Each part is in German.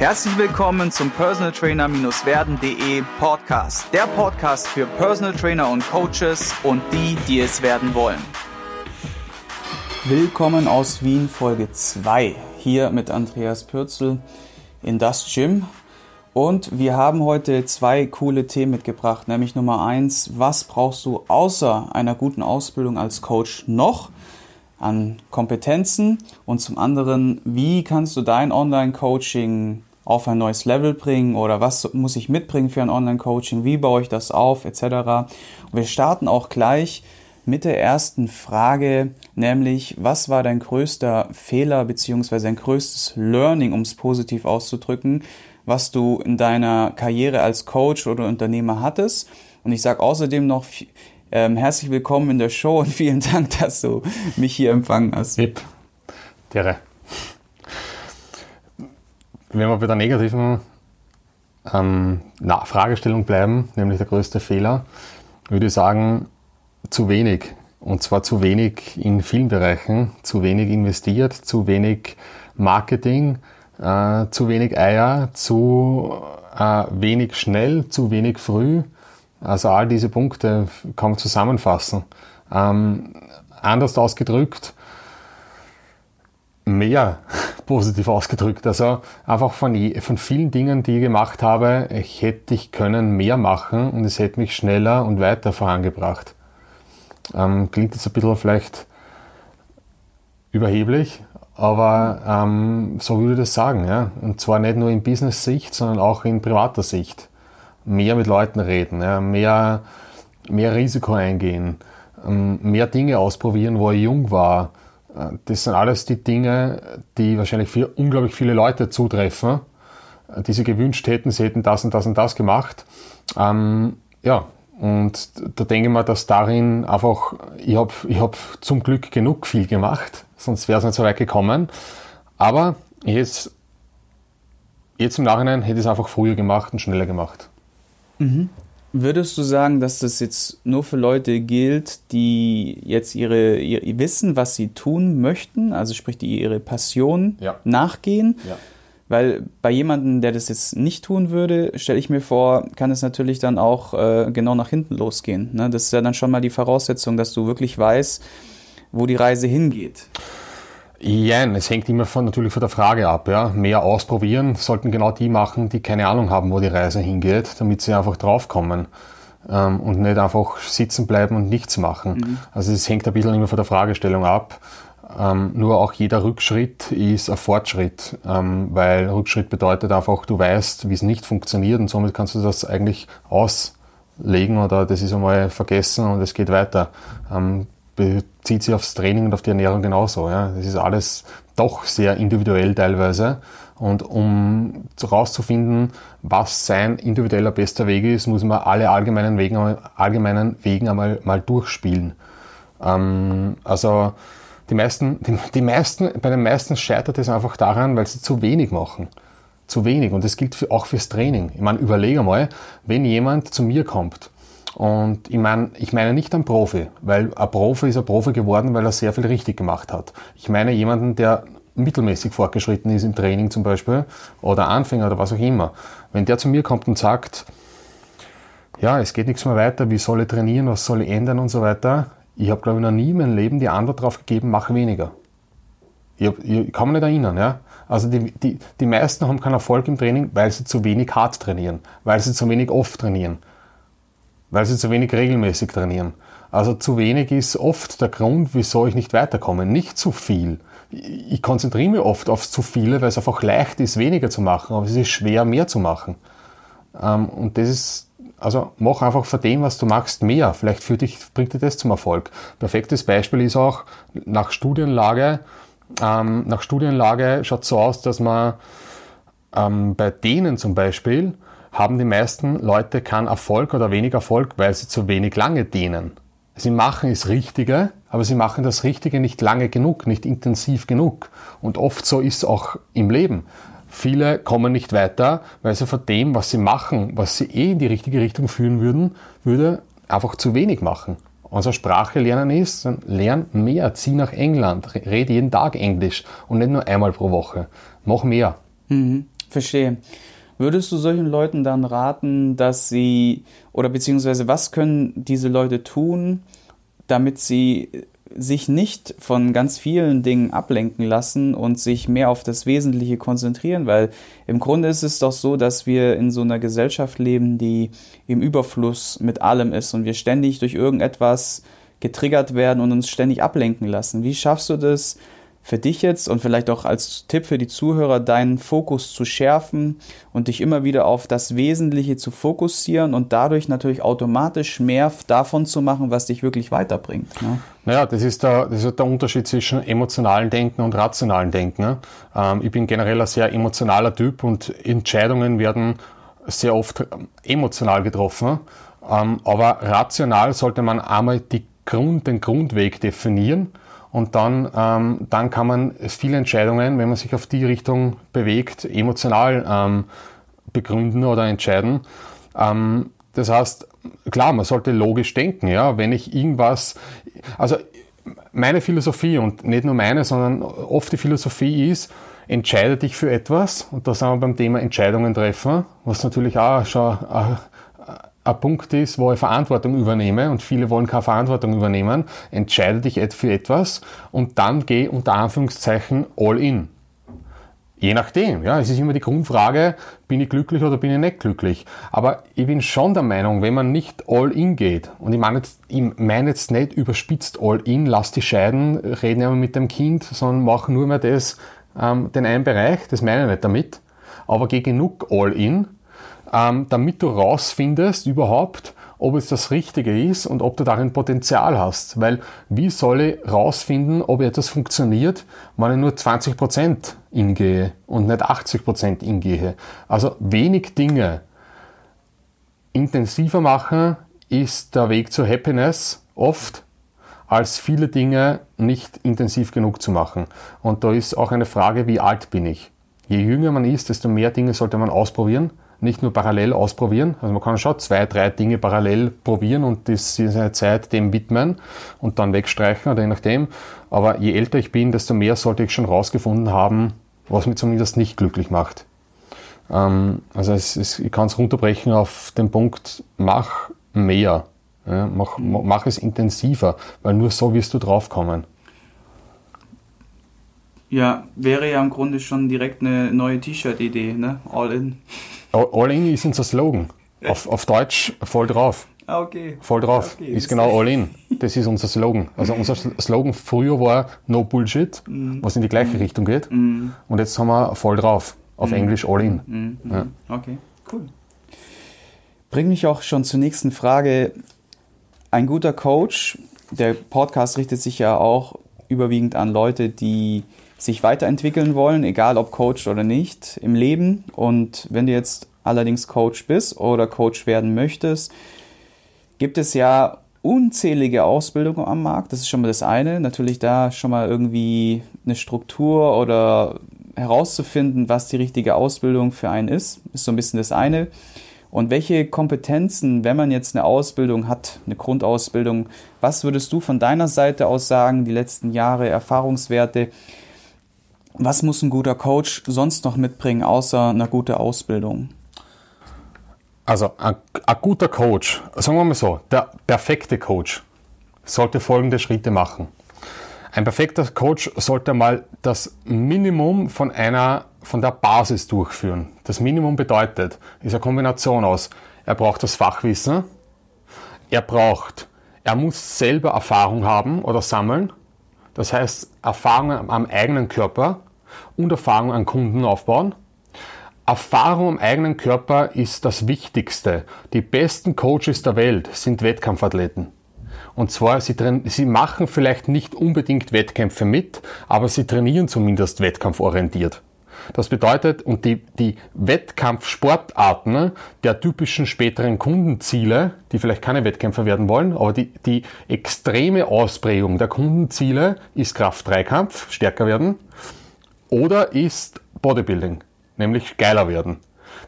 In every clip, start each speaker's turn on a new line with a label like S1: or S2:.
S1: Herzlich willkommen zum Personal Trainer-werden.de Podcast. Der Podcast für Personal Trainer und Coaches und die, die es werden wollen. Willkommen aus Wien Folge 2. Hier mit Andreas Pürzel in das Gym. Und wir haben heute zwei coole Themen mitgebracht, nämlich Nummer eins, was brauchst du außer einer guten Ausbildung als Coach noch an Kompetenzen? Und zum anderen, wie kannst du dein Online-Coaching auf ein neues Level bringen oder was muss ich mitbringen für ein Online-Coaching, wie baue ich das auf, etc. Und wir starten auch gleich mit der ersten Frage, nämlich was war dein größter Fehler bzw. dein größtes Learning, um es positiv auszudrücken, was du in deiner Karriere als Coach oder Unternehmer hattest. Und ich sage außerdem noch ähm, herzlich willkommen in der Show und vielen Dank, dass du mich hier empfangen hast.
S2: Hip. Tere wenn wir bei der negativen ähm, na, Fragestellung bleiben, nämlich der größte Fehler, würde ich sagen, zu wenig. Und zwar zu wenig in vielen Bereichen, zu wenig investiert, zu wenig Marketing, äh, zu wenig Eier, zu äh, wenig schnell, zu wenig früh. Also all diese Punkte kann man zusammenfassen. Ähm, anders ausgedrückt, mehr positiv ausgedrückt. Also einfach von, von vielen Dingen, die ich gemacht habe, ich hätte ich können mehr machen und es hätte mich schneller und weiter vorangebracht. Ähm, klingt jetzt ein bisschen vielleicht überheblich, aber ähm, so würde ich das sagen. Ja? Und zwar nicht nur in Business-Sicht, sondern auch in privater Sicht. Mehr mit Leuten reden, ja? mehr, mehr Risiko eingehen, ähm, mehr Dinge ausprobieren, wo ich jung war das sind alles die Dinge, die wahrscheinlich für unglaublich viele Leute zutreffen, äh, die sie gewünscht hätten, sie hätten das und das und das gemacht. Ähm, ja, und da denke ich mir, dass darin einfach, ich habe ich hab zum Glück genug viel gemacht, sonst wäre es nicht so weit gekommen. Aber jetzt, jetzt im Nachhinein hätte ich es einfach früher gemacht und schneller gemacht.
S1: Mhm. Würdest du sagen, dass das jetzt nur für Leute gilt, die jetzt ihre, ihre wissen, was sie tun möchten, also sprich, die ihre Passion ja. nachgehen? Ja. Weil bei jemandem, der das jetzt nicht tun würde, stelle ich mir vor, kann es natürlich dann auch äh, genau nach hinten losgehen. Ne? Das ist ja dann schon mal die Voraussetzung, dass du wirklich weißt, wo die Reise hingeht.
S2: Ja, es hängt immer von, natürlich von der Frage ab. Ja. Mehr ausprobieren sollten genau die machen, die keine Ahnung haben, wo die Reise hingeht, damit sie einfach draufkommen ähm, und nicht einfach sitzen bleiben und nichts machen. Mhm. Also es hängt ein bisschen immer von der Fragestellung ab. Ähm, nur auch jeder Rückschritt ist ein Fortschritt, ähm, weil Rückschritt bedeutet einfach, du weißt, wie es nicht funktioniert und somit kannst du das eigentlich auslegen oder das ist einmal vergessen und es geht weiter. Ähm, bezieht sich aufs Training und auf die Ernährung genauso. Ja. Das ist alles doch sehr individuell teilweise. Und um herauszufinden, was sein individueller bester Weg ist, muss man alle allgemeinen Wegen, allgemeinen Wegen einmal mal durchspielen. Ähm, also die meisten, die, die, meisten, bei den meisten scheitert es einfach daran, weil sie zu wenig machen. Zu wenig. Und das gilt für, auch fürs Training. Ich meine, überlege mal, wenn jemand zu mir kommt und ich meine, ich meine nicht einen Profi, weil ein Profi ist ein Profi geworden, weil er sehr viel richtig gemacht hat. Ich meine jemanden, der mittelmäßig fortgeschritten ist im Training zum Beispiel oder Anfänger oder was auch immer. Wenn der zu mir kommt und sagt, ja, es geht nichts mehr weiter, wie soll ich trainieren, was soll ich ändern und so weiter. Ich habe, glaube ich, noch nie in meinem Leben die Antwort darauf gegeben, mach weniger. Ich, hab, ich kann mich nicht erinnern. Ja? Also die, die, die meisten haben keinen Erfolg im Training, weil sie zu wenig hart trainieren, weil sie zu wenig oft trainieren weil sie zu wenig regelmäßig trainieren. Also zu wenig ist oft der Grund, wieso ich nicht weiterkomme. Nicht zu viel. Ich konzentriere mich oft auf zu viele, weil es einfach leicht ist, weniger zu machen, aber es ist schwer, mehr zu machen. Ähm, und das ist, also mach einfach von dem, was du machst, mehr. Vielleicht für dich bringt dir das zum Erfolg. Perfektes Beispiel ist auch nach Studienlage. Ähm, nach Studienlage schaut es so aus, dass man ähm, bei denen zum Beispiel haben die meisten Leute keinen Erfolg oder wenig Erfolg, weil sie zu wenig lange dienen. Sie machen das Richtige, aber sie machen das Richtige nicht lange genug, nicht intensiv genug. Und oft so ist es auch im Leben. Viele kommen nicht weiter, weil sie von dem, was sie machen, was sie eh in die richtige Richtung führen würden, würde einfach zu wenig machen. Unsere Sprache lernen ist, dann lern mehr, zieh nach England, red jeden Tag Englisch und nicht nur einmal pro Woche. Mach mehr.
S1: Mhm. Verstehe. Würdest du solchen Leuten dann raten, dass sie, oder beziehungsweise was können diese Leute tun, damit sie sich nicht von ganz vielen Dingen ablenken lassen und sich mehr auf das Wesentliche konzentrieren, weil im Grunde ist es doch so, dass wir in so einer Gesellschaft leben, die im Überfluss mit allem ist und wir ständig durch irgendetwas getriggert werden und uns ständig ablenken lassen. Wie schaffst du das, für dich jetzt und vielleicht auch als Tipp für die Zuhörer, deinen Fokus zu schärfen und dich immer wieder auf das Wesentliche zu fokussieren und dadurch natürlich automatisch mehr davon zu machen, was dich wirklich weiterbringt. Ne?
S2: Naja, das ist, der, das ist der Unterschied zwischen emotionalen Denken und rationalen Denken. Ne? Ähm, ich bin generell ein sehr emotionaler Typ und Entscheidungen werden sehr oft emotional getroffen. Ähm, aber rational sollte man einmal Grund, den Grundweg definieren und dann, ähm, dann kann man viele Entscheidungen, wenn man sich auf die Richtung bewegt, emotional ähm, begründen oder entscheiden. Ähm, das heißt, klar, man sollte logisch denken. Ja? Wenn ich irgendwas, also meine Philosophie und nicht nur meine, sondern oft die Philosophie ist, entscheide dich für etwas und da sind wir beim Thema Entscheidungen treffen, was natürlich auch schon ein Punkt ist, wo ich Verantwortung übernehme und viele wollen keine Verantwortung übernehmen, entscheide dich für etwas und dann geh unter Anführungszeichen all in. Je nachdem, ja, es ist immer die Grundfrage, bin ich glücklich oder bin ich nicht glücklich. Aber ich bin schon der Meinung, wenn man nicht all in geht, und ich meine jetzt, ich meine jetzt nicht überspitzt all in, lass die scheiden, reden ja mit dem Kind, sondern mach nur mehr das, ähm, den einen Bereich, das meine ich nicht damit, aber geh genug all in, ähm, damit du rausfindest überhaupt, ob es das Richtige ist und ob du darin Potenzial hast. Weil wie soll ich rausfinden, ob etwas funktioniert, wenn ich nur 20% ingehe und nicht 80% ingehe? Also wenig Dinge intensiver machen ist der Weg zur Happiness oft, als viele Dinge nicht intensiv genug zu machen. Und da ist auch eine Frage, wie alt bin ich? Je jünger man ist, desto mehr Dinge sollte man ausprobieren nicht nur parallel ausprobieren. Also man kann schon zwei, drei Dinge parallel probieren und das seine Zeit dem widmen und dann wegstreichen oder je nachdem. Aber je älter ich bin, desto mehr sollte ich schon rausgefunden haben, was mich zumindest nicht glücklich macht. Ähm, also es, es, ich kann es runterbrechen auf den Punkt, mach mehr. Ja, mach, mach es intensiver, weil nur so wirst du draufkommen.
S1: Ja, wäre ja im Grunde schon direkt eine neue T-Shirt-Idee, ne? All in.
S2: All in ist unser Slogan. Auf, auf Deutsch voll drauf.
S1: Ah, okay.
S2: Voll drauf. Okay, ist genau all in. Das ist unser Slogan. Also unser Slogan früher war No Bullshit, mm. was in die gleiche mm. Richtung geht. Mm. Und jetzt haben wir voll drauf. Auf mm. Englisch all in.
S1: Mm. Ja. Okay, cool. Bringt mich auch schon zur nächsten Frage. Ein guter Coach, der Podcast richtet sich ja auch überwiegend an Leute, die sich weiterentwickeln wollen, egal ob Coach oder nicht, im Leben. Und wenn du jetzt allerdings Coach bist oder Coach werden möchtest, gibt es ja unzählige Ausbildungen am Markt. Das ist schon mal das eine. Natürlich da schon mal irgendwie eine Struktur oder herauszufinden, was die richtige Ausbildung für einen ist, ist so ein bisschen das eine. Und welche Kompetenzen, wenn man jetzt eine Ausbildung hat, eine Grundausbildung, was würdest du von deiner Seite aus sagen, die letzten Jahre Erfahrungswerte, was muss ein guter Coach sonst noch mitbringen, außer eine gute Ausbildung?
S2: Also ein, ein, guter Coach, sagen wir mal so, der perfekte Coach sollte folgende Schritte machen. Ein perfekter Coach sollte mal das Minimum von einer von der Basis durchführen. Das Minimum bedeutet, ist eine Kombination aus, er braucht das Fachwissen, er braucht, er muss selber Erfahrung haben oder sammeln, das heißt, Erfahrung am eigenen Körper und Erfahrung an Kunden aufbauen. Erfahrung am eigenen Körper ist das Wichtigste. Die besten Coaches der Welt sind Wettkampfathleten. Und zwar, sie, sie machen vielleicht nicht unbedingt Wettkämpfe mit, aber sie trainieren zumindest wettkampforientiert. Das bedeutet, und die, die Wettkampfsportarten der typischen späteren Kundenziele, die vielleicht keine Wettkämpfer werden wollen, aber die, die extreme Ausprägung der Kundenziele ist Kraft-3-Kampf, stärker werden, oder ist Bodybuilding, nämlich geiler werden.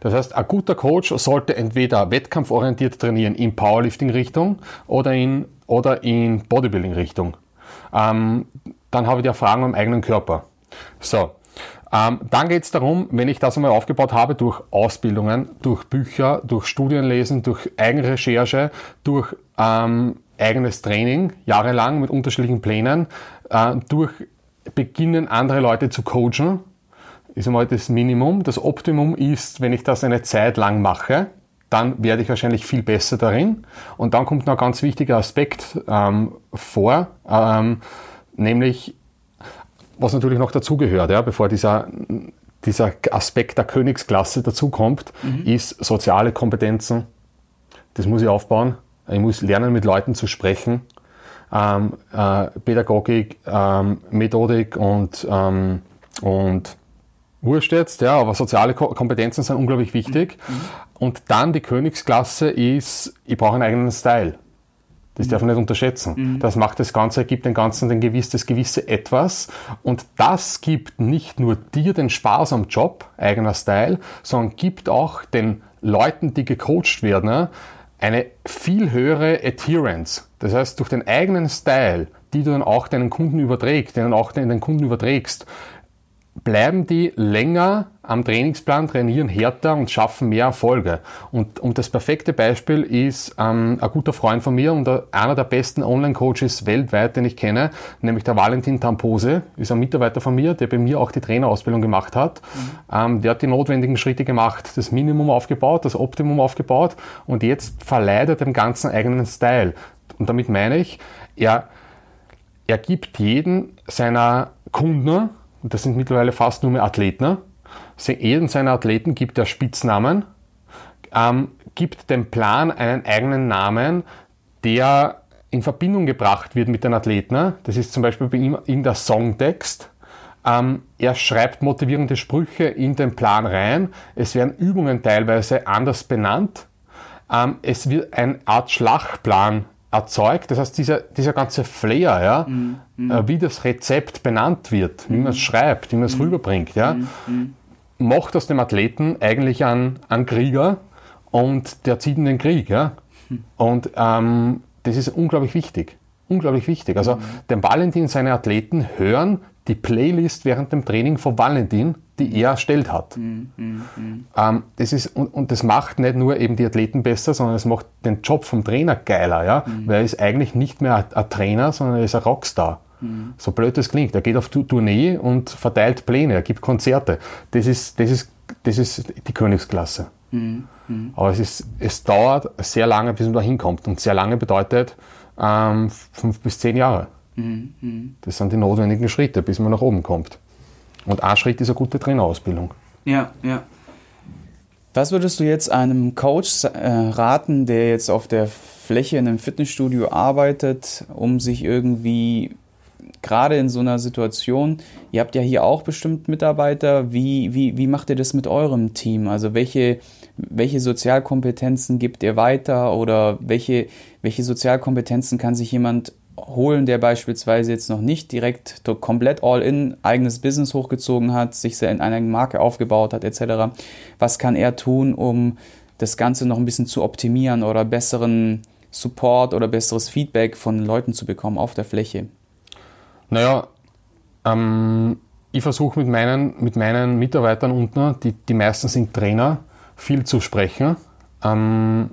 S2: Das heißt, ein guter Coach sollte entweder wettkampforientiert trainieren in Powerlifting-Richtung oder in, oder in Bodybuilding-Richtung. Ähm, dann habe ich die Erfahrung im eigenen Körper. So, Ähm, dann geht es darum, wenn ich das einmal aufgebaut habe, durch Ausbildungen, durch Bücher, durch Studienlesen, durch Eigenrecherche, durch ähm, eigenes Training, jahrelang mit unterschiedlichen Plänen, äh, durch beginnen andere Leute zu coachen, ist einmal das Minimum. Das Optimum ist, wenn ich das eine Zeit lang mache, dann werde ich wahrscheinlich viel besser darin. Und dann kommt noch ein ganz wichtiger Aspekt ähm, vor, ähm, nämlich was natürlich noch dazugehört, ja, bevor dieser, dieser Aspekt der Königsklasse dazukommt, mhm. ist soziale Kompetenzen. Das muss ich aufbauen. Ich muss lernen, mit Leuten zu sprechen. Ähm, äh, Pädagogik, ähm, Methodik und, ähm, und Wurscht jetzt, ja, aber soziale Kompetenzen sind unglaublich wichtig. Mhm. Und dann die Königsklasse ist, ich brauche einen eigenen Style. Das darf man nicht unterschätzen. Mhm. Das macht das Ganze, gibt dem Ganzen den gewiss, das gewisse Etwas. Und das gibt nicht nur dir den Spaß am Job, eigener Style, sondern gibt auch den Leuten, die gecoacht werden, eine viel höhere Adherence. Das heißt, durch den eigenen Style, die du dann auch deinen Kunden überträgst, den auch den Kunden überträgst, bleiben die länger am Trainingsplan, trainieren härter und schaffen mehr Erfolge. Und, und das perfekte Beispiel ist ähm, ein guter Freund von mir und einer der besten Online-Coaches weltweit, den ich kenne, nämlich der Valentin Tampose, ist ein Mitarbeiter von mir, der bei mir auch die Trainerausbildung gemacht hat. Mhm. Ähm, der hat die notwendigen Schritte gemacht, das Minimum aufgebaut, das Optimum aufgebaut und jetzt verleiht er dem ganzen eigenen Style. Und damit meine ich, er, er gibt jeden seiner Kunden und das sind mittlerweile fast nur mehr Athleten, jedem seiner Athleten gibt er Spitznamen, ähm, gibt dem Plan einen eigenen Namen, der in Verbindung gebracht wird mit den Athleten. Das ist zum Beispiel bei ihm in der Songtext. Ähm, er schreibt motivierende Sprüche in den Plan rein. Es werden Übungen teilweise anders benannt. Ähm, es wird eine Art Schlachtplan erzeugt. Das heißt, dieser, dieser ganze Flair, ja, mhm. äh, wie das Rezept benannt wird, wie man es mhm. schreibt, wie man es mhm. rüberbringt, ja, mhm. mhm. macht aus dem Athleten eigentlich einen, einen Krieger und der zieht in den Krieg. Ja. Hm. Und ähm, das ist unglaublich wichtig. Unglaublich wichtig. Also, mhm. dem Valentin seine Athleten hören die Playlist während dem Training von Valentin, die er erstellt hat. Mm, mm, mm. Ähm, das ist, und, und, das macht nicht nur eben die Athleten besser, sondern es macht den Job vom Trainer geiler, ja? Mhm. weil er ist eigentlich nicht mehr ein, ein Trainer, sondern er ist ein Rockstar. Mhm. So blöd das klingt. Er geht auf Tournee und verteilt Pläne, er gibt Konzerte. Das ist, das ist, das ist die Königsklasse. Aber es, ist, es dauert sehr lange, bis man da hinkommt. Und sehr lange bedeutet ähm, fünf bis zehn Jahre. Mhm. Das sind die notwendigen Schritte, bis man nach oben kommt. Und ein Schritt ist eine gute Trainerausbildung.
S1: Ja, ja. Was würdest du jetzt einem Coach äh, raten, der jetzt auf der Fläche in einem Fitnessstudio arbeitet, um sich irgendwie gerade in so einer Situation, ihr habt ja hier auch bestimmt Mitarbeiter, wie, wie, wie macht ihr das mit eurem Team? Also welche, welche Sozialkompetenzen gibt ihr weiter oder welche, welche Sozialkompetenzen kann sich jemand holen, der beispielsweise jetzt noch nicht direkt komplett all-in eigenes Business hochgezogen hat, sich in einer Marke aufgebaut hat etc. Was kann er tun, um das Ganze noch ein bisschen zu optimieren oder besseren Support oder besseres Feedback von Leuten zu bekommen auf der Fläche?
S2: Naja, ähm, ich versuche mit meinen, mit meinen Mitarbeitern unten, die, die meisten sind Trainer, viel zu sprechen. Ähm,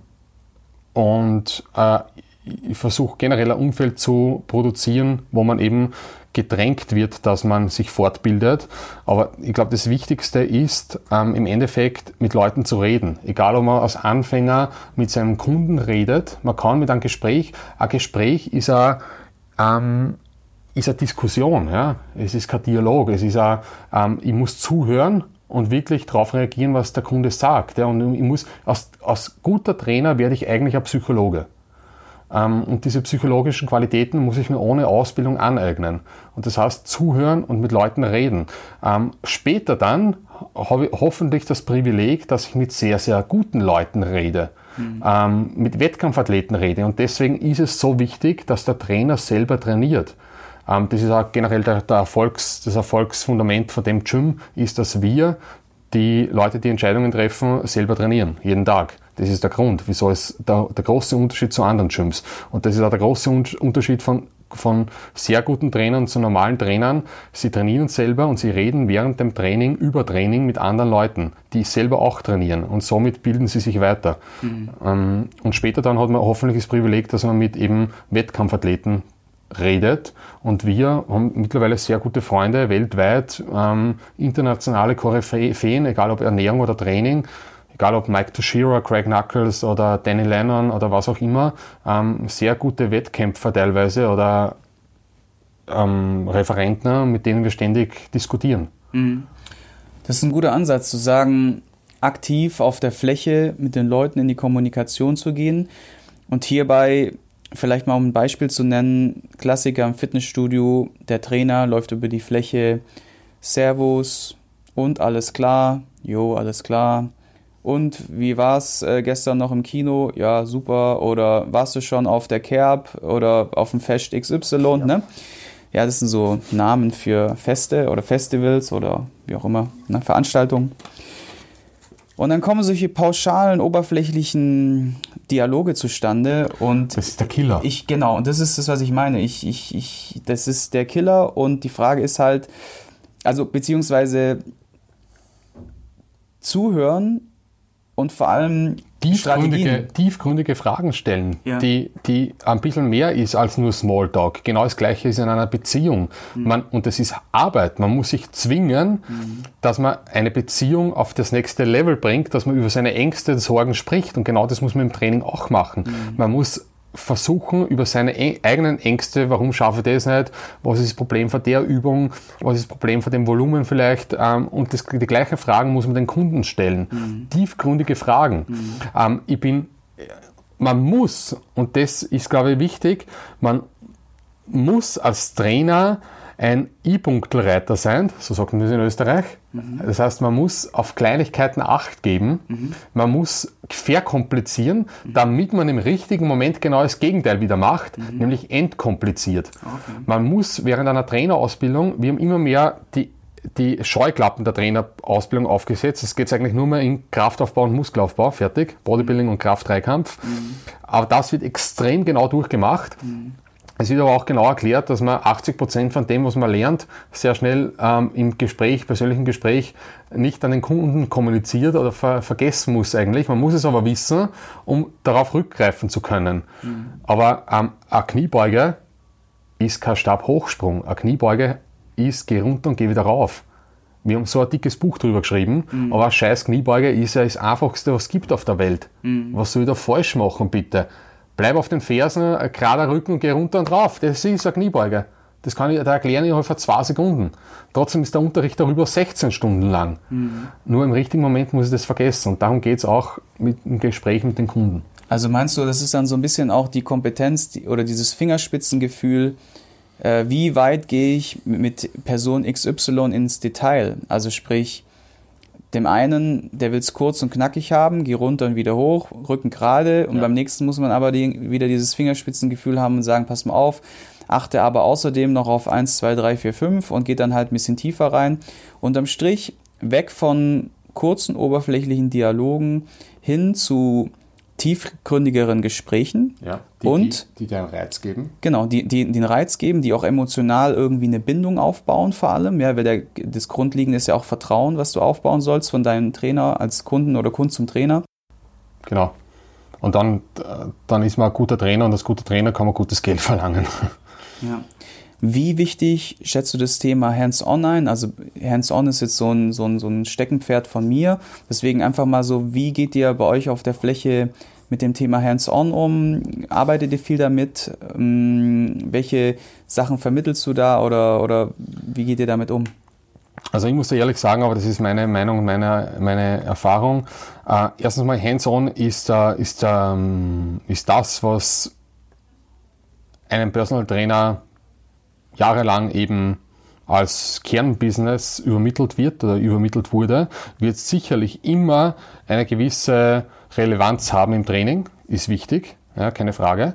S2: und äh, ich versuche generell ein Umfeld zu produzieren, wo man eben gedrängt wird, dass man sich fortbildet. Aber ich glaube, das Wichtigste ist, ähm, im Endeffekt mit Leuten zu reden. Egal, ob man als Anfänger mit seinem Kunden redet, man kann mit einem Gespräch, ein Gespräch ist eine, ähm, ist eine Diskussion, ja? es ist kein Dialog, es ist ein, ähm, ich muss zuhören und wirklich darauf reagieren, was der Kunde sagt. Ja? Und ich muss, als, als guter Trainer werde ich eigentlich ein Psychologe. Ähm, und diese psychologischen Qualitäten muss ich mir ohne Ausbildung aneignen. Und das heißt, zuhören und mit Leuten reden. Ähm, später dann habe ich hoffentlich das Privileg, dass ich mit sehr, sehr guten Leuten rede. Mhm. Ähm, mit Wettkampfathleten rede. Und deswegen ist es so wichtig, dass der Trainer selber trainiert. Das ist auch generell der, der Erfolgs, das Erfolgsfundament von dem Gym, ist, dass wir die Leute, die Entscheidungen treffen, selber trainieren, jeden Tag. Das ist der Grund, wieso es der, der große Unterschied zu anderen Gyms. Und das ist auch der große Unterschied von von sehr guten Trainern zu normalen Trainern. Sie trainieren selber und sie reden während dem Training über Training mit anderen Leuten, die selber auch trainieren und somit bilden sie sich weiter. Mhm. Ähm, und später dann hat man hoffentlich das Privileg, dass man mit eben Wettkampfathleten redet und wir haben mittlerweile sehr gute Freunde weltweit, ähm, internationale Koryphäen, egal ob Ernährung oder Training, egal ob Mike Toshiro, Craig Knuckles oder Danny Lennon oder was auch immer, ähm, sehr gute Wettkämpfer teilweise oder ähm, Referenten, mit denen wir ständig diskutieren. Mhm.
S1: Das ist ein guter Ansatz, zu sagen, aktiv auf der Fläche mit den Leuten in die Kommunikation zu gehen und hierbei vielleicht mal um ein Beispiel zu nennen, Klassiker im Fitnessstudio, der Trainer läuft über die Fläche, Servus und alles klar, jo, alles klar, und wie war es äh, gestern noch im Kino? Ja, super. Oder warst du schon auf der Kerb oder auf dem Fest XY? Ja. Ne? ja, das sind so Namen für Feste oder Festivals oder wie auch immer, ne? Veranstaltungen. Und dann kommen solche pauschalen, oberflächlichen Dialoge zustande und
S2: das ist der Killer.
S1: Ich genau, und das ist das, was ich meine. Ich, ich, ich, das ist der Killer und die Frage ist halt, also beziehungsweise zuhören und vor allem
S2: tiefgründige, tiefgründige Fragen stellen, ja. die, die ein bisschen mehr ist als nur Smalltalk. Genau das Gleiche ist in einer Beziehung. Mhm. Man, und das ist Arbeit. Man muss sich zwingen, mhm. dass man eine Beziehung auf das nächste Level bringt, dass man über seine Ängste und Sorgen spricht. Und genau das muss man im Training auch machen. Mhm. Man muss versuchen, über seine eigenen Ängste, warum schaffe ich das nicht, was ist das Problem von der Übung, was ist das Problem von dem Volumen vielleicht, ähm, und das, die gleichen Fragen muss man den Kunden stellen. Mhm. Tiefgründige Fragen. Mhm. Ähm, ich bin, man muss, und das ist, glaube ich, wichtig, man muss als Trainer ein E-Punktelreiter sein, so sagt man das in Österreich. Mhm. Das heißt, man muss auf Kleinigkeiten Acht geben, mhm. man muss verkomplizieren, mhm. damit man im richtigen Moment genau das Gegenteil wieder macht, mhm. nämlich entkompliziert. Okay. Man muss während einer Trainerausbildung, wir haben immer mehr die die Scheuklappen der Trainerausbildung aufgesetzt. Es geht eigentlich nur mehr in Kraftaufbau und Muskelaufbau, fertig. Bodybuilding mhm. und Kraft-Dreikampf. Mhm. Aber das wird extrem genau durchgemacht. Mhm. Es wird aber auch genau erklärt, dass man 80 Prozent von dem, was man lernt, sehr schnell ähm, im Gespräch, persönlichen Gespräch, nicht an den Kunden kommuniziert oder ver vergessen muss eigentlich. Man muss es aber wissen, um darauf rückgreifen zu können. Mhm. Aber ähm, eine Kniebeuge ist kein Stabhochsprung. Eine Kniebeuge ist, geh runter und geh wieder rauf. Wir haben so ein dickes Buch drüber geschrieben, mhm. aber eine scheiß Kniebeuge ist ja das Einfachste, was es gibt auf der Welt. Mhm. Was soll ich da falsch machen, bitte? Bleib auf den Fersen, gerader Rücken und geh runter und rauf. Das ist eine Kniebeuge. Das kann ich da erklären innerhalb von zwei Sekunden. Trotzdem ist der Unterricht darüber 16 Stunden lang. Mhm. Nur im richtigen Moment muss ich das vergessen. Und darum geht es auch mit dem Gespräch mit den Kunden.
S1: Also meinst du, das ist dann so ein bisschen auch die Kompetenz die, oder dieses Fingerspitzengefühl, äh, wie weit gehe ich mit Person XY ins Detail? Also sprich, dem einen, der will es kurz und knackig haben, geh runter und wieder hoch, Rücken gerade. Und ja. beim nächsten muss man aber die, wieder dieses Fingerspitzengefühl haben und sagen, pass mal auf, achte aber außerdem noch auf 1, 2, 3, 4, 5 und geht dann halt ein bisschen tiefer rein. Unterm Strich weg von kurzen, oberflächlichen Dialogen hin zu tiefgründigeren Gesprächen.
S2: Ja, die,
S1: und
S2: die, die einen Reiz geben.
S1: Genau, die, die, die den Reiz geben, die auch emotional irgendwie eine Bindung aufbauen vor allem. Ja, weil der, das Grundlegende ist ja auch Vertrauen, was du aufbauen sollst von deinem Trainer als Kunden oder Kund zum Trainer.
S2: Genau. Und dann, dann ist man ein guter Trainer und als guter Trainer kann man gutes Geld verlangen.
S1: Ja. Wie wichtig schätzt du das Thema Hands-on ein? Also Hands-on ist jetzt so ein, so, ein, so ein Steckenpferd von mir. Deswegen einfach mal so, wie geht ihr bei euch auf der Fläche mit dem Thema Hands-on um? Arbeitet ihr viel damit? Ähm, welche Sachen vermittelst du da oder, oder wie geht ihr damit um?
S2: Also ich muss da ehrlich sagen, aber das ist meine Meinung meine, meine Erfahrung. Äh, erstens mal Hands-on ist, äh, ist, ähm, ist das, was einem Personal Trainer jahrelang eben als Kernbusiness übermittelt wird oder übermittelt wurde, wird sicherlich immer eine gewisse Relevanz haben im Training, ist wichtig, ja, keine Frage.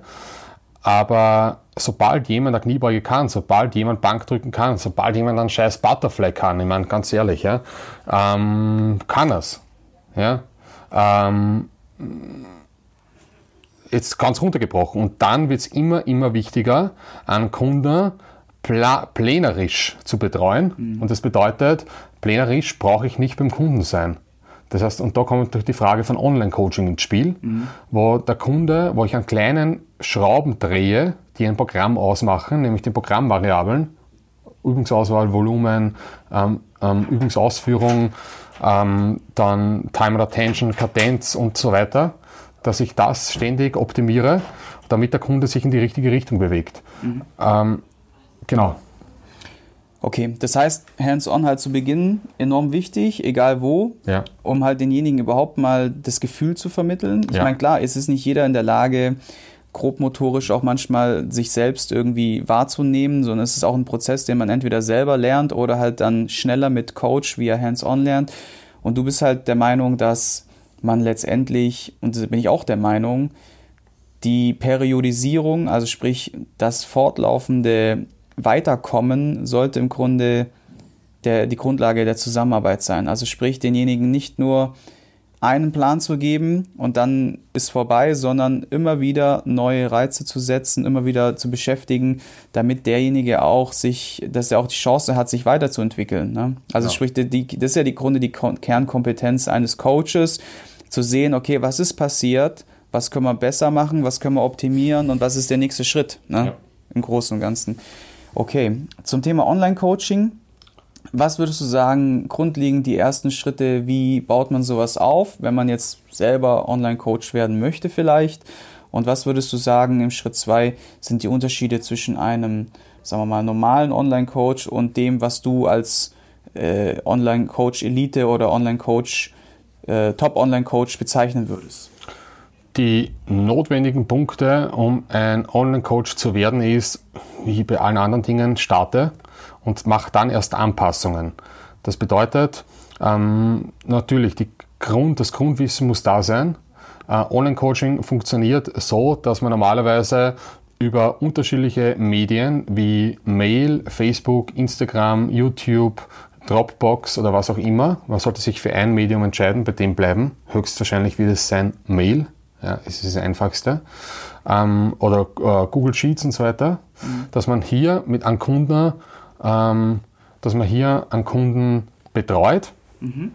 S2: Aber sobald jemand eine Kniebeuge kann, sobald jemand Bankdrücken kann, sobald jemand einen scheiß Butterfly kann, ich meine ganz ehrlich, ja, ähm, kann es. Ja, ähm, jetzt ganz runtergebrochen. Und dann wird es immer, immer wichtiger, einen Kunden plänerisch zu betreuen. Mhm. Und das bedeutet, plänerisch brauche ich nicht beim Kunden sein. Das heißt, und da kommt natürlich die Frage von Online-Coaching ins Spiel, mhm. wo der Kunde, wo ich einen kleinen Schrauben drehe, die ein Programm ausmachen, nämlich die Programmvariablen, Übungsauswahl, Volumen, ähm, ähm, Übungsausführung, ähm, dann Time and Attention, Kadenz und so weiter, dass ich das ständig optimiere, damit der Kunde sich in die richtige Richtung bewegt. Mhm. Genau.
S1: Okay, das heißt, hands-on halt zu Beginn enorm wichtig, egal wo,
S2: ja.
S1: um halt denjenigen überhaupt mal das Gefühl zu vermitteln. Ich ja. meine, klar, es ist nicht jeder in der Lage, grobmotorisch auch manchmal sich selbst irgendwie wahrzunehmen, sondern es ist auch ein Prozess, den man entweder selber lernt oder halt dann schneller mit Coach, wie er hands-on lernt. Und du bist halt der Meinung, dass man letztendlich, und da bin ich auch der Meinung, die Periodisierung, also sprich das fortlaufende Weiterkommen, sollte im Grunde der, die Grundlage der Zusammenarbeit sein. Also sprich denjenigen nicht nur einen Plan zu geben und dann ist vorbei, sondern immer wieder neue Reize zu setzen, immer wieder zu beschäftigen, damit derjenige auch sich, dass er auch die Chance hat, sich weiterzuentwickeln. Ne? Also ja. sprich, die, das ist ja die Grunde die Kernkompetenz eines Coaches, zu sehen, okay, was ist passiert, was können wir besser machen, was können wir optimieren und was ist der nächste Schritt ne? Ja. im Großen und Ganzen. Okay, zum Thema Online-Coaching was würdest du sagen, grundlegend die ersten Schritte, wie baut man sowas auf, wenn man jetzt selber Online-Coach werden möchte vielleicht? Und was würdest du sagen, im Schritt zwei sind die Unterschiede zwischen einem, sagen wir mal, normalen Online-Coach und dem, was du als äh, Online-Coach-Elite oder Online-Coach, äh, Top-Online-Coach bezeichnen würdest?
S2: Die notwendigen Punkte, um ein Online-Coach zu werden, ist, wie bei allen anderen Dingen, starte und mache dann erst Anpassungen. Das bedeutet, ähm, natürlich, Grund, das Grundwissen muss da sein. Äh, Online-Coaching funktioniert so, dass man normalerweise über unterschiedliche Medien wie Mail, Facebook, Instagram, YouTube, Dropbox oder was auch immer, man sollte sich für ein Medium entscheiden, bei dem bleiben. Höchstwahrscheinlich wird es sein Mail, ja, es ist das einfachste, ähm, oder äh, Google Sheets und so weiter, mhm. dass man hier mit einem Kunden ähm, dass man hier einen Kunden betreut. Mhm.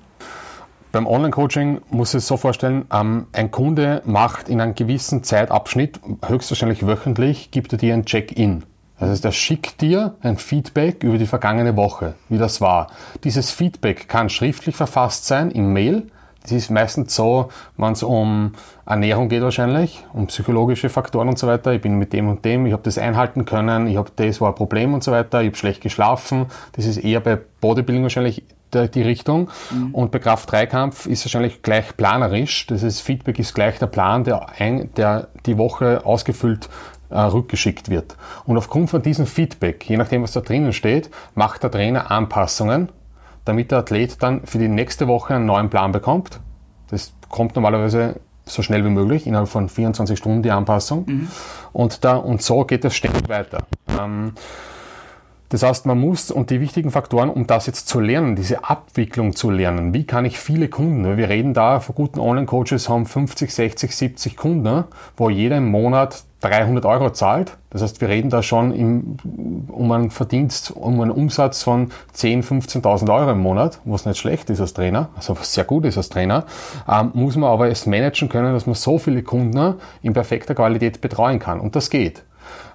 S2: Beim Online-Coaching muss ich es so vorstellen, ähm, ein Kunde macht in einem gewissen Zeitabschnitt, höchstwahrscheinlich wöchentlich, gibt er dir ein Check-in. Das heißt, er schickt dir ein Feedback über die vergangene Woche, wie das war. Dieses Feedback kann schriftlich verfasst sein im Mail, es ist meistens so, wenn es um Ernährung geht wahrscheinlich, um psychologische Faktoren und so weiter. Ich bin mit dem und dem, ich habe das einhalten können, ich habe das war ein Problem und so weiter, ich habe schlecht geschlafen. Das ist eher bei Bodybuilding wahrscheinlich die Richtung. Mhm. Und bei Kraft-3-Kampf ist wahrscheinlich gleich planerisch. Das ist, Feedback ist gleich der Plan, der, ein, der die Woche ausgefüllt äh, rückgeschickt wird. Und aufgrund von diesem Feedback, je nachdem was da drinnen steht, macht der Trainer Anpassungen damit der Athlet dann für die nächste Woche einen neuen Plan bekommt. Das kommt normalerweise so schnell wie möglich, innerhalb von 24 Stunden die Anpassung. Mhm. Und, da, und so geht es ständig weiter. Ähm, das heißt, man muss, und die wichtigen Faktoren, um das jetzt zu lernen, diese Abwicklung zu lernen, wie kann ich viele Kunden, wir reden da, von guten Online-Coaches haben 50, 60, 70 Kunden, wo jeder im Monat 300 Euro zahlt. Das heißt, wir reden da schon im, um einen Verdienst, um einen Umsatz von 10.000, 15.000 Euro im Monat, was nicht schlecht ist als Trainer, also was sehr gut ist als Trainer, ähm, muss man aber es managen können, dass man so viele Kunden in perfekter Qualität betreuen kann. Und das geht.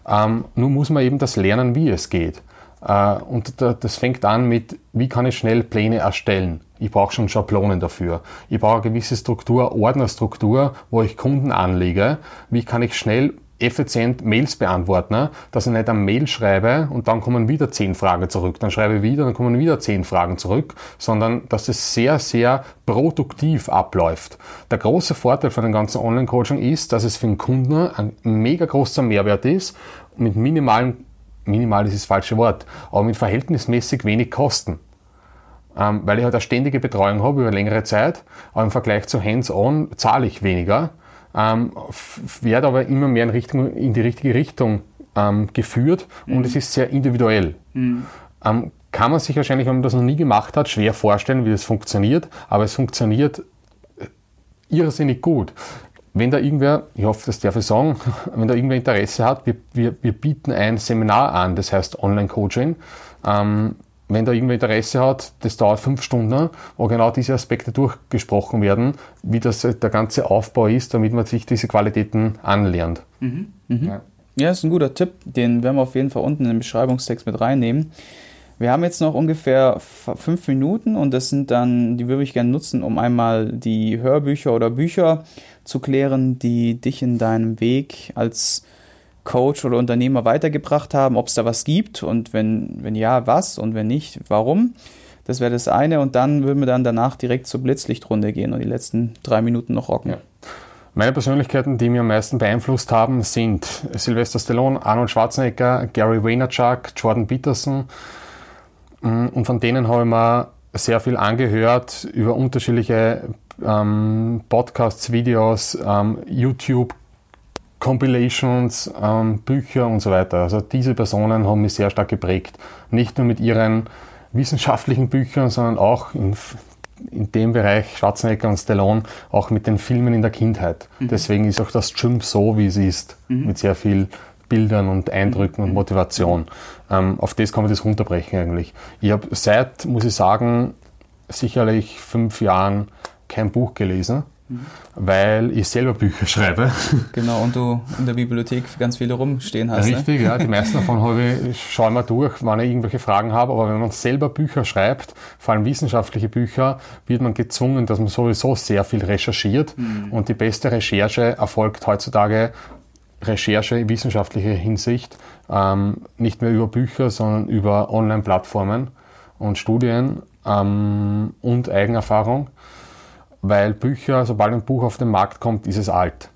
S2: Ähm, nur muss man eben das lernen, wie es geht. Äh, und das fängt an mit, wie kann ich schnell Pläne erstellen? Ich brauche schon Schablonen dafür. Ich brauche eine gewisse Struktur, Ordnerstruktur, wo ich Kunden anlege. Wie kann ich schnell effizient Mails beantworten, dass ich nicht eine Mail schreibe und dann kommen wieder zehn Fragen zurück, dann schreibe ich wieder, dann kommen wieder zehn Fragen zurück, sondern dass es sehr, sehr produktiv abläuft. Der große Vorteil von dem ganzen Online-Coaching ist, dass es für den Kunden ein mega großer Mehrwert ist, mit minimalen minimal ist das falsche Wort, aber mit verhältnismäßig wenig Kosten. Ähm, weil ich halt eine ständige Betreuung habe über längere Zeit, aber im Vergleich zu Hands-on zahle ich weniger, ähm, werde aber immer mehr in, Richtung, in die richtige Richtung ähm, geführt mhm. und es ist sehr individuell. Mhm. Ähm, kann man sich wahrscheinlich, wenn man das noch nie gemacht hat, schwer vorstellen, wie das funktioniert, aber es funktioniert äh, irrsinnig gut wenn da irgendwer, ich hoffe, das darf ich sagen, wenn da irgendwer Interesse hat, wir, wir, wir bieten ein Seminar an, das heißt Online-Coaching. Ähm, wenn da irgendwer Interesse hat, das dauert fünf Stunden, wo genau diese Aspekte durchgesprochen werden, wie das der ganze Aufbau ist, damit man sich diese Qualitäten anlernt. Mhm.
S1: Mhm. Ja. ja, ist ein guter Tipp, den werden wir auf jeden Fall unten in den Beschreibungstext mit reinnehmen. Wir haben jetzt noch ungefähr fünf Minuten und das sind dann, die würde ich gerne nutzen, um einmal die Hörbücher oder Bücher zu klären, die dich in deinem Weg als Coach oder Unternehmer weitergebracht haben, ob es da was gibt und wenn, wenn ja, was und wenn nicht, warum. Das wäre das eine und dann würden wir dann danach direkt zur Blitzlichtrunde gehen und die letzten drei Minuten noch rocken. Ja.
S2: Meine Persönlichkeiten, die mir am meisten beeinflusst haben, sind Sylvester Stallone, Arnold Schwarzenegger, Gary Vaynerchuk, Jordan Peterson, Mm, und von denen habe ich mir sehr viel angehört über unterschiedliche ähm, Podcasts, Videos, ähm, YouTube, Compilations, ähm, Bücher und so weiter. Also diese Personen haben mich sehr stark geprägt. Nicht nur mit ihren wissenschaftlichen Büchern, sondern auch in, in dem Bereich Schwarzenegger und Stallone, auch mit den Filmen in der Kindheit. Mhm. Deswegen ist auch das Gym so, wie es ist, mhm. mit sehr viel Bildern und Eindrücken und Motivation. Ähm, auf das kann man das runterbrechen eigentlich. Ich habe seit, muss ich sagen, sicherlich fünf Jahren kein Buch gelesen, mhm. weil ich selber Bücher schreibe.
S1: Genau, und du in der Bibliothek ganz viele rumstehen hast.
S2: Ne? Richtig, ne? ja. Die meisten davon habe ich, schaue ich mal durch, wann ich irgendwelche Fragen habe. Aber wenn man selber Bücher schreibt, vor allem wissenschaftliche Bücher, wird man gezwungen, dass man sowieso sehr viel recherchiert. Mhm. Und die beste Recherche erfolgt heutzutage Recherche in wissenschaftlicher Hinsicht, ähm, nicht mehr über Bücher, sondern über Online-Plattformen und Studien ähm, und Eigenerfahrung, weil Bücher, sobald ein Buch auf den Markt kommt, ist es alt.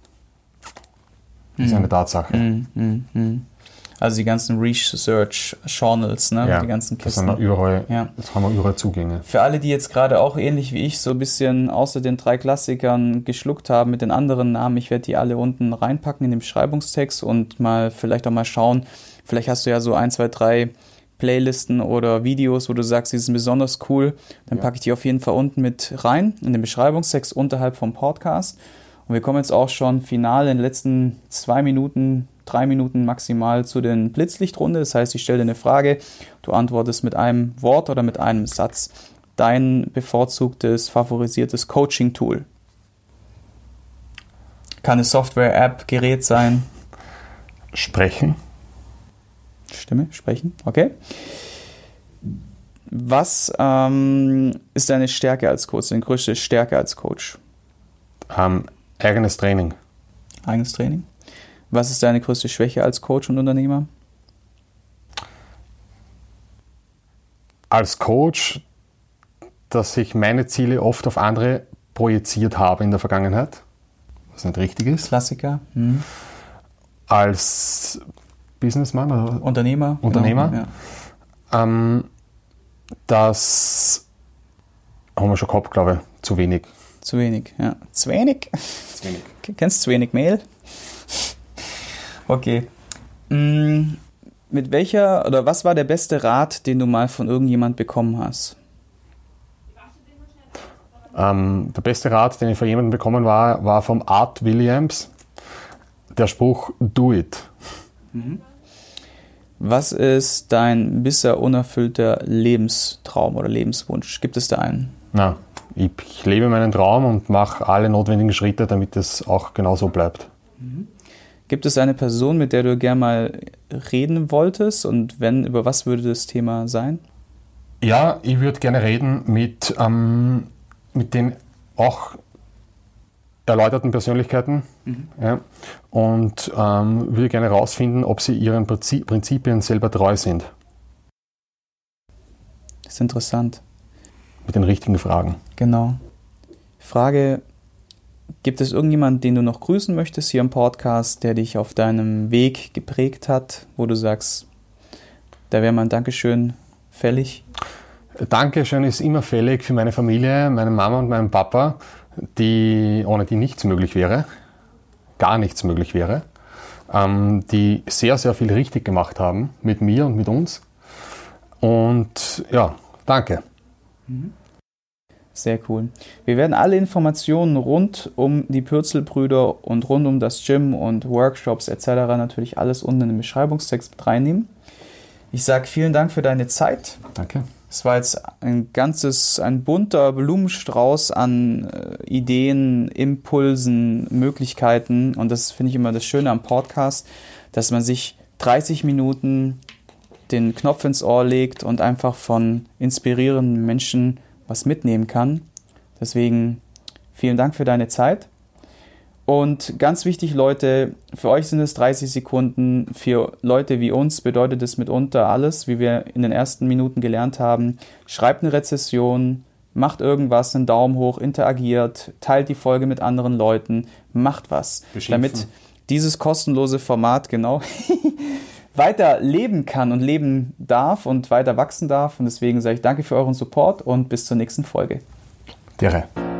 S2: Das ist eine mhm. Tatsache. Mm, mm,
S1: mm. Also die ganzen Research Journals, ne?
S2: Ja,
S1: die ganzen
S2: Kisten. Das, überall, ja. das haben wir überall Zugänge.
S1: Für alle, die jetzt gerade auch ähnlich wie ich so ein bisschen außer den drei Klassikern geschluckt haben mit den anderen Namen, ich werde die alle unten reinpacken in den Beschreibungstext und mal vielleicht auch mal schauen. Vielleicht hast du ja so ein, zwei, drei Playlisten oder Videos, wo du sagst, die sind besonders cool. Dann ja. packe ich die auf jeden Fall unten mit rein in den Beschreibungstext unterhalb vom Podcast. Und wir kommen jetzt auch schon final in den letzten zwei Minuten drei Minuten maximal zu den Blitzlichtrunde. Das heißt, ich stelle dir eine Frage, du antwortest mit einem Wort oder mit einem Satz. Dein bevorzugtes, favorisiertes Coaching-Tool. Kann eine Software, App, Gerät sein.
S2: Sprechen.
S1: Stimme, sprechen, okay. Was ähm, ist deine Stärke als Coach, deine größte Stärke als Coach?
S2: Ähm, eigenes Training.
S1: Eigenes Training. Was ist deine größte Schwäche als Coach und Unternehmer?
S2: Als Coach, dass ich meine Ziele oft auf andere projiziert habe in der Vergangenheit, was nicht richtig ist.
S1: Klassiker. Hm.
S2: Als Businessman oder
S1: Unternehmer.
S2: Genau, Unternehmer. Genau, ja. ähm, das haben wir schon gehabt, glaube ich, zu wenig.
S1: Zu wenig, ja. Zu wenig? Zu wenig. Kennst du zu wenig Mehl? Okay. Mm, mit welcher oder was war der beste Rat, den du mal von irgendjemand bekommen hast?
S2: Ähm, der beste Rat, den ich von jemandem bekommen war, war vom Art Williams. Der Spruch Do it. Mhm.
S1: Was ist dein bisher unerfüllter Lebenstraum oder Lebenswunsch? Gibt es da einen?
S2: Na, ich, lebe meinen Traum und mache alle notwendigen Schritte, damit es auch genau so bleibt. Mhm.
S1: Gibt es eine Person, mit der du gerne mal reden wolltest? Und wenn, über was würde das Thema sein?
S2: Ja, ich würde gerne reden mit, ähm, mit den auch erläuterten Persönlichkeiten mhm. ja, und ähm, würde gerne herausfinden, ob sie ihren Prinzipien selber treu sind.
S1: Das ist interessant.
S2: Mit den richtigen Fragen.
S1: Genau. Frage Gibt es irgendjemanden, den du noch grüßen möchtest hier im Podcast, der dich auf deinem Weg geprägt hat, wo du sagst, da wäre mein Dankeschön fällig?
S2: Dankeschön ist immer fällig für meine Familie, meine Mama und meinen Papa, die, ohne die nichts möglich wäre, gar nichts möglich wäre, ähm, die sehr, sehr viel richtig gemacht haben mit mir und mit uns. Und ja, danke.
S1: Mhm. Sehr cool. Wir werden alle Informationen rund um die Pürzelbrüder und rund um das Gym und Workshops etc. natürlich alles unten in den Beschreibungstext mit reinnehmen. Ich sage vielen Dank für deine Zeit.
S2: Danke.
S1: Es war jetzt ein ganzes, ein bunter Blumenstrauß an äh, Ideen, Impulsen, Möglichkeiten. Und das finde ich immer das Schöne am Podcast, dass man sich 30 Minuten den Knopf ins Ohr legt und einfach von inspirierenden Menschen was mitnehmen kann. Deswegen vielen Dank für deine Zeit. Und ganz wichtig, Leute, für euch sind es 30 Sekunden. Für Leute wie uns bedeutet es mitunter alles, wie wir in den ersten Minuten gelernt haben. Schreibt eine Rezession, macht irgendwas, einen Daumen hoch, interagiert, teilt die Folge mit anderen Leuten, macht was, damit dieses kostenlose Format genau weiter leben kann und leben darf und weiter wachsen darf. Und deswegen sage ich danke für euren Support und bis zur nächsten Folge.
S2: Dere.